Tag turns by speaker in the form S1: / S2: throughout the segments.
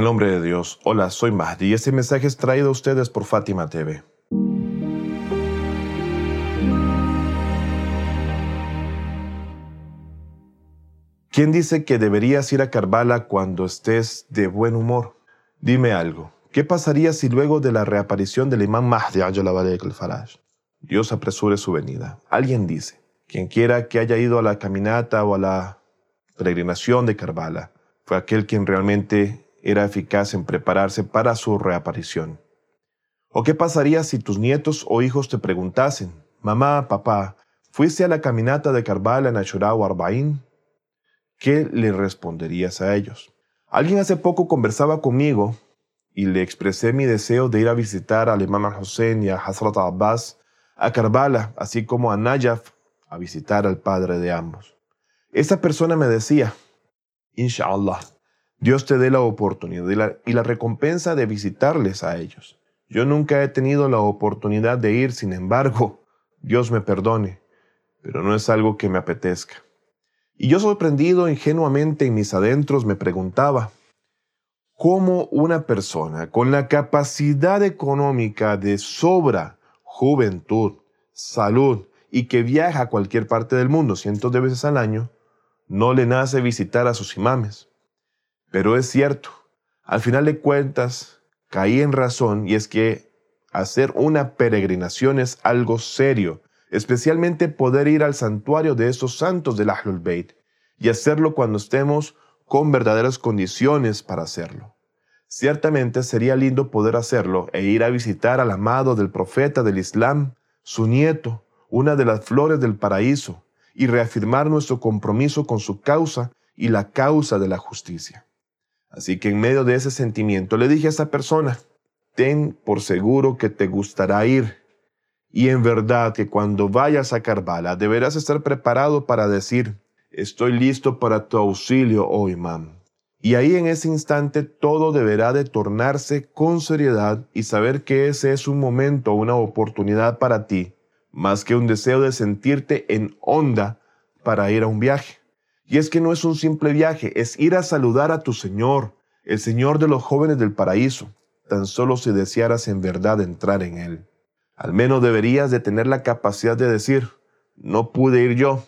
S1: el nombre de Dios, hola, soy Mahdi y este mensaje es traído a ustedes por Fátima TV. ¿Quién dice que deberías ir a Karbala cuando estés de buen humor? Dime algo. ¿Qué pasaría si luego de la reaparición del imán Mahdi al-Faraj, Dios apresure su venida? Alguien dice, quien quiera que haya ido a la caminata o a la peregrinación de Karbala, fue aquel quien realmente era eficaz en prepararse para su reaparición. ¿O qué pasaría si tus nietos o hijos te preguntasen, mamá, papá, ¿fuiste a la caminata de Karbala en Ashura o Arbaín? ¿Qué le responderías a ellos? Alguien hace poco conversaba conmigo y le expresé mi deseo de ir a visitar al Imam al-Hussein y a Hazrat Abbas a Karbala, así como a Najaf a visitar al padre de ambos. Esta persona me decía, Inshallah, Dios te dé la oportunidad y la, recompensa de visitarles a ellos. Yo nunca he tenido la oportunidad de ir, sin embargo, Dios me perdone, pero no es algo que me apetezca. Y yo sorprendido ingenuamente en mis adentros me preguntaba, ¿cómo una persona con la capacidad económica de sobra, juventud, salud y que viaja a cualquier parte del mundo cientos de veces al año, no le nace visitar a sus imames? Pero es cierto, al final de cuentas, caí en razón y es que hacer una peregrinación es algo serio, especialmente poder ir al santuario de esos santos del Ahlul Bayt y hacerlo cuando estemos con verdaderas condiciones para hacerlo. Ciertamente sería lindo poder hacerlo e ir a visitar al amado del profeta del Islam, su nieto, una de las flores del paraíso, y reafirmar nuestro compromiso con su causa y la causa de la justicia. Así que en medio de ese sentimiento le dije a esa persona, ten por seguro que te gustará ir. Y en verdad que cuando vayas a Karbala deberás estar preparado para decir, estoy listo para tu auxilio, oh imán. Y ahí en ese instante todo deberá de tornarse con seriedad y saber que ese es un momento, una oportunidad para ti, más que un deseo de sentirte en onda para ir a un viaje. Y es que no es un simple viaje, es ir a saludar a tu Señor, el Señor de los jóvenes del paraíso, tan solo si desearas en verdad entrar en Él. Al menos deberías de tener la capacidad de decir, no pude ir yo,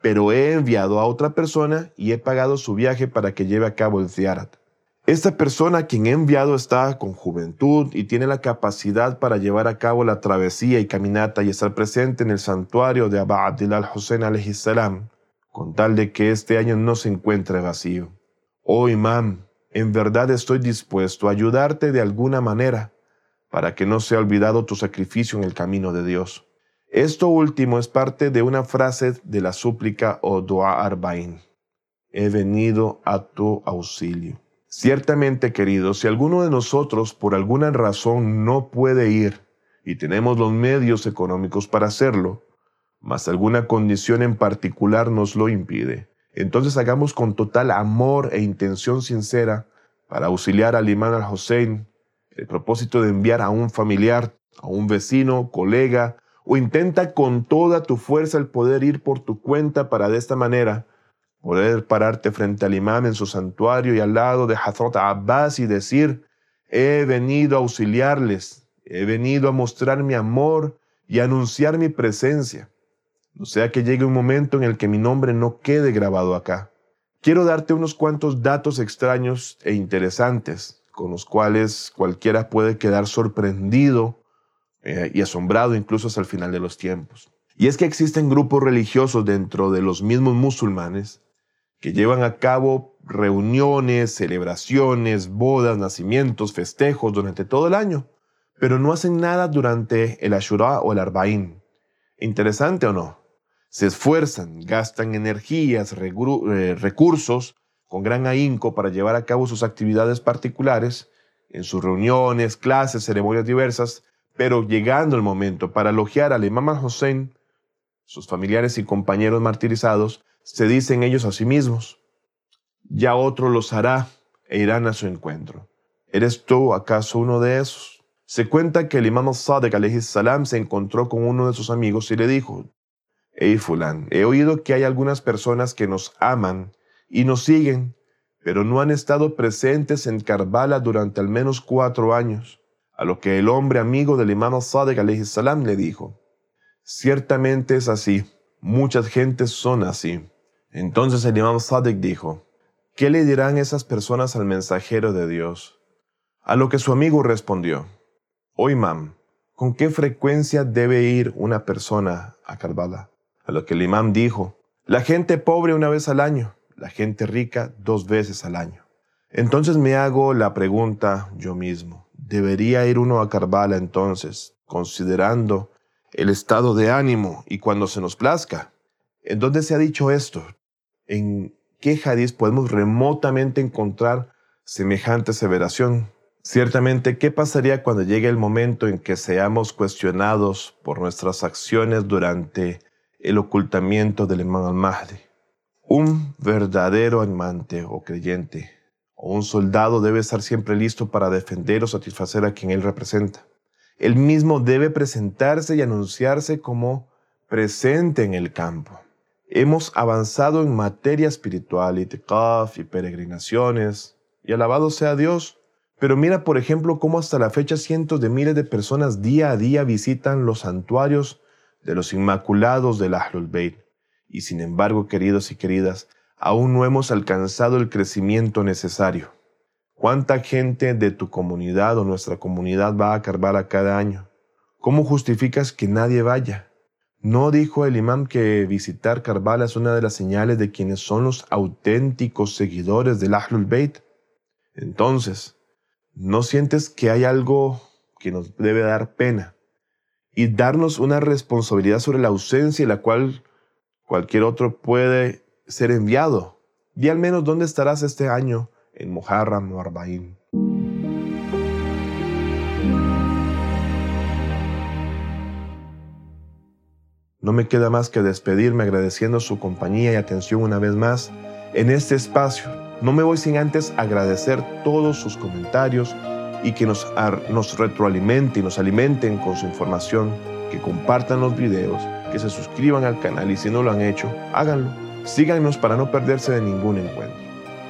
S1: pero he enviado a otra persona y he pagado su viaje para que lleve a cabo el ziarat. Esta persona a quien he enviado está con juventud y tiene la capacidad para llevar a cabo la travesía y caminata y estar presente en el santuario de Abba Abdillah al-Hussein salam con tal de que este año no se encuentre vacío. Oh imam, en verdad estoy dispuesto a ayudarte de alguna manera para que no sea olvidado tu sacrificio en el camino de Dios. Esto último es parte de una frase de la súplica o dua arbain. He venido a tu auxilio. Ciertamente, queridos, si alguno de nosotros por alguna razón no puede ir y tenemos los medios económicos para hacerlo, mas alguna condición en particular nos lo impide. Entonces hagamos con total amor e intención sincera para auxiliar al imán al-Hussein el propósito de enviar a un familiar, a un vecino, colega, o intenta con toda tu fuerza el poder ir por tu cuenta para de esta manera poder pararte frente al imán en su santuario y al lado de Hazrat Abbas y decir, he venido a auxiliarles, he venido a mostrar mi amor y anunciar mi presencia. No sea que llegue un momento en el que mi nombre no quede grabado acá. Quiero darte unos cuantos datos extraños e interesantes, con los cuales cualquiera puede quedar sorprendido eh, y asombrado incluso hasta el final de los tiempos. Y es que existen grupos religiosos dentro de los mismos musulmanes que llevan a cabo reuniones, celebraciones, bodas, nacimientos, festejos durante todo el año, pero no hacen nada durante el Ashura o el Arba'in. ¿Interesante o no? Se esfuerzan, gastan energías, eh, recursos con gran ahínco para llevar a cabo sus actividades particulares, en sus reuniones, clases, ceremonias diversas, pero llegando el momento para elogiar al imam al-Hussein, sus familiares y compañeros martirizados, se dicen ellos a sí mismos, ya otro los hará e irán a su encuentro. ¿Eres tú acaso uno de esos? Se cuenta que el imam al-Sadiq salam se encontró con uno de sus amigos y le dijo, Hey fulán, he oído que hay algunas personas que nos aman y nos siguen, pero no han estado presentes en Karbala durante al menos cuatro años. A lo que el hombre amigo del imam al-Sadiq salam le dijo, Ciertamente es así, muchas gentes son así. Entonces el imam Sadiq dijo, ¿qué le dirán esas personas al mensajero de Dios? A lo que su amigo respondió, Oh imam, ¿con qué frecuencia debe ir una persona a Karbala? A lo que el imam dijo, la gente pobre una vez al año, la gente rica dos veces al año. Entonces me hago la pregunta yo mismo, debería ir uno a Karbala entonces, considerando el estado de ánimo y cuando se nos plazca. ¿En dónde se ha dicho esto? ¿En qué hadith podemos remotamente encontrar semejante aseveración? Ciertamente, ¿qué pasaría cuando llegue el momento en que seamos cuestionados por nuestras acciones durante el ocultamiento del Imam al-Mahdi? Un verdadero amante o creyente o un soldado debe estar siempre listo para defender o satisfacer a quien él representa. Él mismo debe presentarse y anunciarse como presente en el campo. Hemos avanzado en materia espiritual, itikaf y peregrinaciones, y alabado sea Dios. Pero mira, por ejemplo, cómo hasta la fecha cientos de miles de personas día a día visitan los santuarios de los Inmaculados del Ahlul Bayt. Y sin embargo, queridos y queridas, aún no hemos alcanzado el crecimiento necesario. ¿Cuánta gente de tu comunidad o nuestra comunidad va a Karbala cada año? ¿Cómo justificas que nadie vaya? ¿No dijo el imam que visitar Karbala es una de las señales de quienes son los auténticos seguidores del Ahlul Bayt? Entonces, ¿no sientes que hay algo que nos debe dar pena y darnos una responsabilidad sobre la ausencia en la cual cualquier otro puede ser enviado. Di al menos dónde estarás este año en Muharram o Arbaín. No me queda más que despedirme agradeciendo su compañía y atención una vez más en este espacio. No me voy sin antes agradecer todos sus comentarios y que nos, nos retroalimenten y nos alimenten con su información, que compartan los videos, que se suscriban al canal y si no lo han hecho, háganlo Síganos para no perderse de ningún encuentro.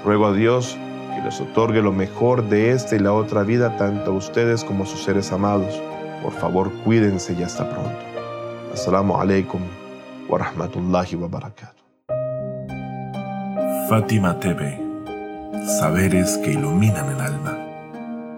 S1: Ruego a Dios que les otorgue lo mejor de esta y la otra vida tanto a ustedes como a sus seres amados. Por favor, cuídense y hasta pronto. Assalamu alaikum wa rahmatullahi wa barakatuh.
S2: Fátima TV. Saberes que iluminan el alma.